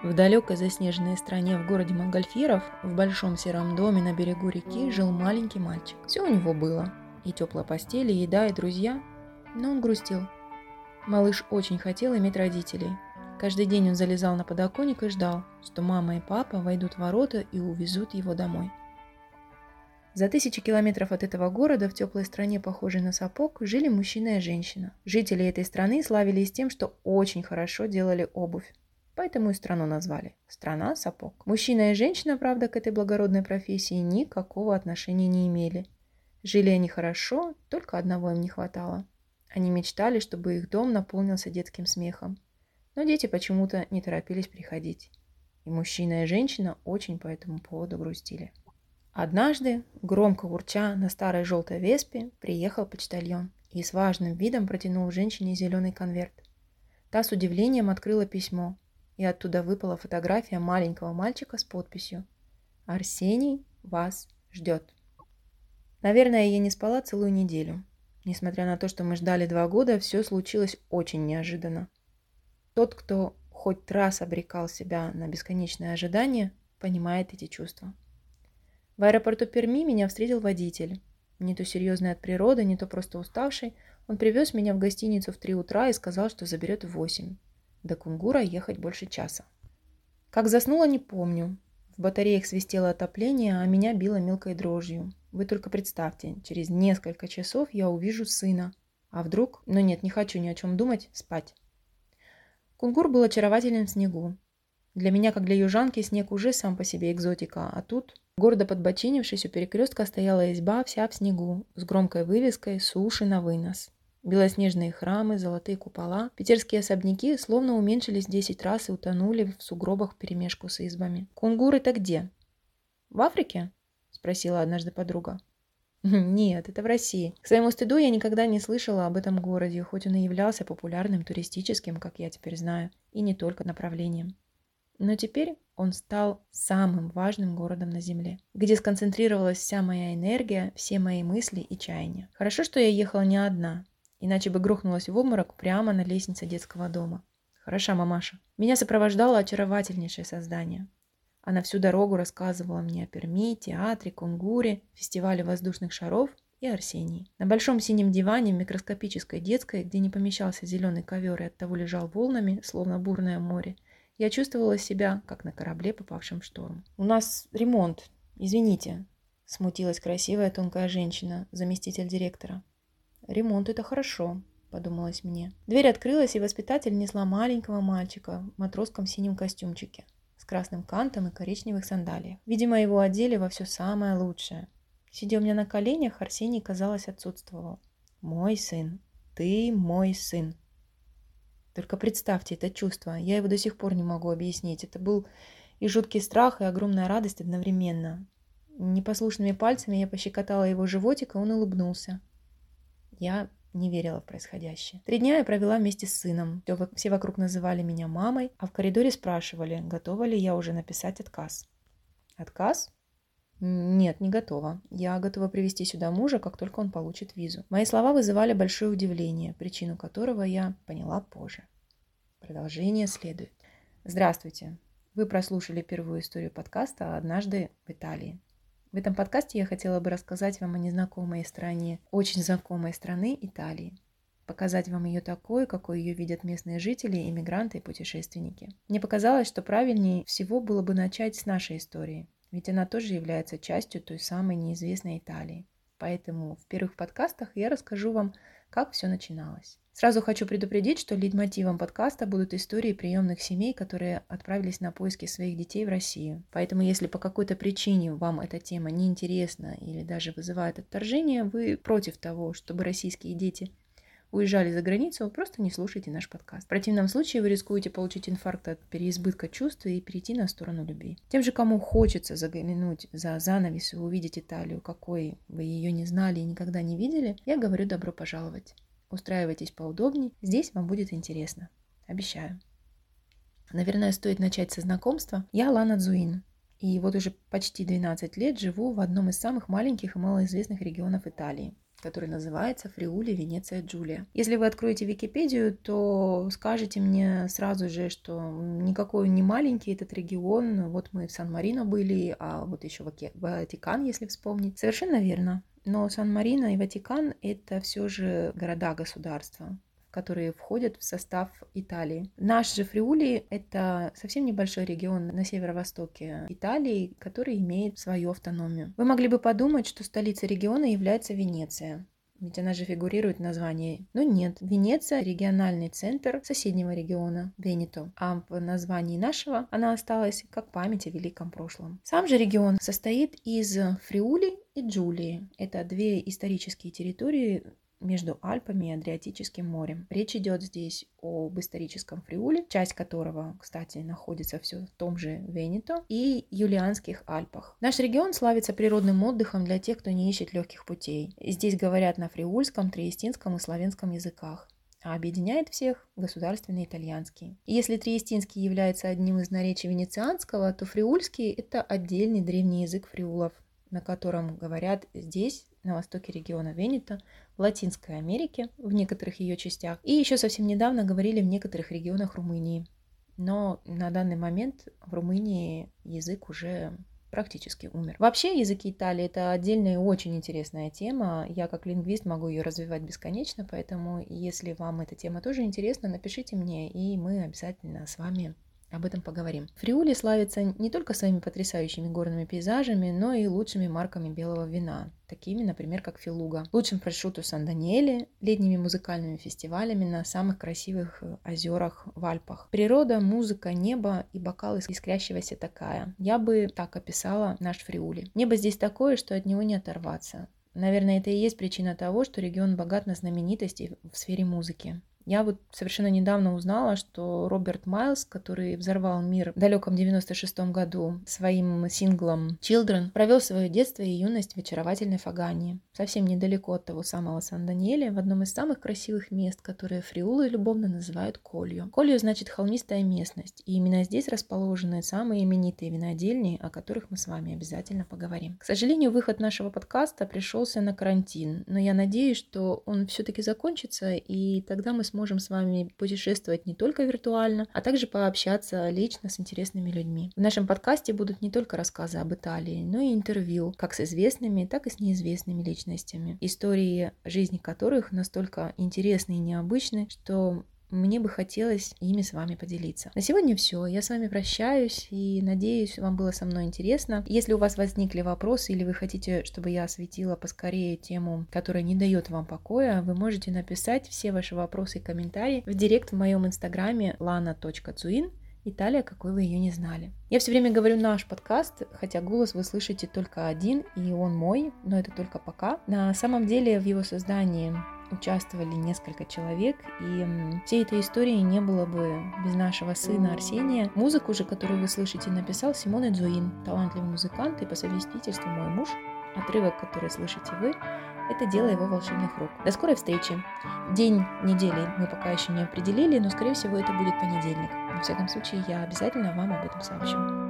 В далекой заснеженной стране в городе Монгольфьеров, в большом сером доме на берегу реки, жил маленький мальчик. Все у него было. И теплая постель, и еда, и друзья. Но он грустил. Малыш очень хотел иметь родителей. Каждый день он залезал на подоконник и ждал, что мама и папа войдут в ворота и увезут его домой. За тысячи километров от этого города, в теплой стране, похожей на сапог, жили мужчина и женщина. Жители этой страны славились тем, что очень хорошо делали обувь. Поэтому и страну назвали. Страна сапог. Мужчина и женщина, правда, к этой благородной профессии никакого отношения не имели. Жили они хорошо, только одного им не хватало. Они мечтали, чтобы их дом наполнился детским смехом. Но дети почему-то не торопились приходить. И мужчина и женщина очень по этому поводу грустили. Однажды, громко урча на старой желтой веспе, приехал почтальон и с важным видом протянул женщине зеленый конверт. Та с удивлением открыла письмо – и оттуда выпала фотография маленького мальчика с подписью «Арсений вас ждет». Наверное, я не спала целую неделю. Несмотря на то, что мы ждали два года, все случилось очень неожиданно. Тот, кто хоть раз обрекал себя на бесконечное ожидание, понимает эти чувства. В аэропорту Перми меня встретил водитель. Не то серьезный от природы, не то просто уставший. Он привез меня в гостиницу в три утра и сказал, что заберет в восемь. До Кунгура ехать больше часа. Как заснула, не помню. В батареях свистело отопление, а меня било мелкой дрожью. Вы только представьте, через несколько часов я увижу сына. А вдруг... Но нет, не хочу ни о чем думать, спать. Кунгур был очарователен в снегу. Для меня, как для южанки, снег уже сам по себе экзотика, а тут, гордо подбочинившись, у перекрестка стояла изба вся в снегу, с громкой вывеской «Суши на вынос». Белоснежные храмы, золотые купола, питерские особняки словно уменьшились десять раз и утонули в сугробах перемешку с избами. «Кунгуры-то где?» «В Африке?» – спросила однажды подруга. Нет, это в России. К своему стыду я никогда не слышала об этом городе, хоть он и являлся популярным туристическим, как я теперь знаю, и не только направлением. Но теперь он стал самым важным городом на Земле, где сконцентрировалась вся моя энергия, все мои мысли и чаяния. Хорошо, что я ехала не одна иначе бы грохнулась в обморок прямо на лестнице детского дома. Хороша мамаша. Меня сопровождало очаровательнейшее создание. Она всю дорогу рассказывала мне о Перми, театре, Кунгуре, фестивале воздушных шаров и Арсении. На большом синем диване в микроскопической детской, где не помещался зеленый ковер и оттого лежал волнами, словно бурное море, я чувствовала себя, как на корабле, попавшем в шторм. «У нас ремонт, извините», – смутилась красивая тонкая женщина, заместитель директора. «Ремонт – это хорошо», – подумалось мне. Дверь открылась, и воспитатель несла маленького мальчика в матросском синем костюмчике с красным кантом и коричневых сандалиях. Видимо, его одели во все самое лучшее. Сидя у меня на коленях, Арсений, казалось, отсутствовал. «Мой сын, ты мой сын». Только представьте это чувство, я его до сих пор не могу объяснить. Это был и жуткий страх, и огромная радость одновременно. Непослушными пальцами я пощекотала его животик, и он улыбнулся. Я не верила в происходящее. Три дня я провела вместе с сыном. Все вокруг называли меня мамой, а в коридоре спрашивали, готова ли я уже написать отказ. Отказ? Нет, не готова. Я готова привести сюда мужа, как только он получит визу. Мои слова вызывали большое удивление, причину которого я поняла позже. Продолжение следует. Здравствуйте. Вы прослушали первую историю подкаста «Однажды в Италии». В этом подкасте я хотела бы рассказать вам о незнакомой стране, очень знакомой страны Италии. Показать вам ее такой, какой ее видят местные жители, иммигранты и путешественники. Мне показалось, что правильнее всего было бы начать с нашей истории, ведь она тоже является частью той самой неизвестной Италии. Поэтому в первых подкастах я расскажу вам, как все начиналось. Сразу хочу предупредить, что лидмотивом подкаста будут истории приемных семей, которые отправились на поиски своих детей в Россию. Поэтому, если по какой-то причине вам эта тема не интересна или даже вызывает отторжение, вы против того, чтобы российские дети уезжали за границу, просто не слушайте наш подкаст. В противном случае вы рискуете получить инфаркт от переизбытка чувств и перейти на сторону любви. Тем же, кому хочется заглянуть за занавес и увидеть Италию, какой вы ее не знали и никогда не видели, я говорю добро пожаловать. Устраивайтесь поудобнее, здесь вам будет интересно. Обещаю. Наверное, стоит начать со знакомства. Я Лана Зуин, и вот уже почти 12 лет живу в одном из самых маленьких и малоизвестных регионов Италии. который называется Фриули Венеция Джулия. Если вы откроете Википедию, то скажете мне сразу же, что никакой не маленький этот регион. Вот мы в Сан-Марино были, а вот еще Ватикан, если вспомнить. Совершенно верно. Но Сан-Марино и Ватикан – это все же города-государства которые входят в состав Италии. Наш же Фриули — это совсем небольшой регион на северо-востоке Италии, который имеет свою автономию. Вы могли бы подумать, что столицей региона является Венеция. Ведь она же фигурирует в названии. Но нет, Венеция – региональный центр соседнего региона, Венето. А в названии нашего она осталась как память о великом прошлом. Сам же регион состоит из Фриули и Джулии. Это две исторические территории между Альпами и Адриатическим морем. Речь идет здесь об историческом Фриуле, часть которого, кстати, находится все в том же Венето, и Юлианских Альпах. Наш регион славится природным отдыхом для тех, кто не ищет легких путей. Здесь говорят на фриульском, триестинском и славянском языках а объединяет всех государственный итальянский. Если триестинский является одним из наречий венецианского, то фриульский – это отдельный древний язык фриулов, на котором говорят здесь, на востоке региона Венето, в Латинской Америке, в некоторых ее частях, и еще совсем недавно говорили в некоторых регионах Румынии. Но на данный момент в Румынии язык уже практически умер. Вообще языки Италии это отдельная и очень интересная тема. Я как лингвист могу ее развивать бесконечно, поэтому если вам эта тема тоже интересна, напишите мне, и мы обязательно с вами об этом поговорим. Фриули славится не только своими потрясающими горными пейзажами, но и лучшими марками белого вина, такими, например, как Филуга, лучшим прошуту Сан-Даниэле, летними музыкальными фестивалями на самых красивых э, озерах в Альпах. Природа, музыка, небо и бокал искрящегося такая. Я бы так описала наш Фриули. Небо здесь такое, что от него не оторваться. Наверное, это и есть причина того, что регион богат на знаменитости в сфере музыки. Я вот совершенно недавно узнала, что Роберт Майлз, который взорвал мир в далеком 96-м году своим синглом Children, провел свое детство и юность в очаровательной Фагании, совсем недалеко от того самого Сан-Даниэля, в одном из самых красивых мест, которые фриулы любовно называют Колью. Колью значит холмистая местность, и именно здесь расположены самые именитые винодельни, о которых мы с вами обязательно поговорим. К сожалению, выход нашего подкаста пришелся на карантин, но я надеюсь, что он все-таки закончится, и тогда мы сможем сможем с вами путешествовать не только виртуально, а также пообщаться лично с интересными людьми. В нашем подкасте будут не только рассказы об Италии, но и интервью как с известными, так и с неизвестными личностями, истории жизни которых настолько интересны и необычны, что мне бы хотелось ими с вами поделиться. На сегодня все. Я с вами прощаюсь и надеюсь, вам было со мной интересно. Если у вас возникли вопросы или вы хотите, чтобы я осветила поскорее тему, которая не дает вам покоя, вы можете написать все ваши вопросы и комментарии в директ в моем инстаграме lana.cuin Италия, какой вы ее не знали. Я все время говорю наш подкаст, хотя голос вы слышите только один, и он мой, но это только пока. На самом деле в его создании участвовали несколько человек, и всей этой истории не было бы без нашего сына Арсения. Музыку же, которую вы слышите, написал Симон Эдзуин, талантливый музыкант и по совместительству мой муж. Отрывок, который слышите вы, это дело его волшебных рук. До скорой встречи. День недели мы пока еще не определили, но, скорее всего, это будет понедельник. Во всяком случае, я обязательно вам об этом сообщу.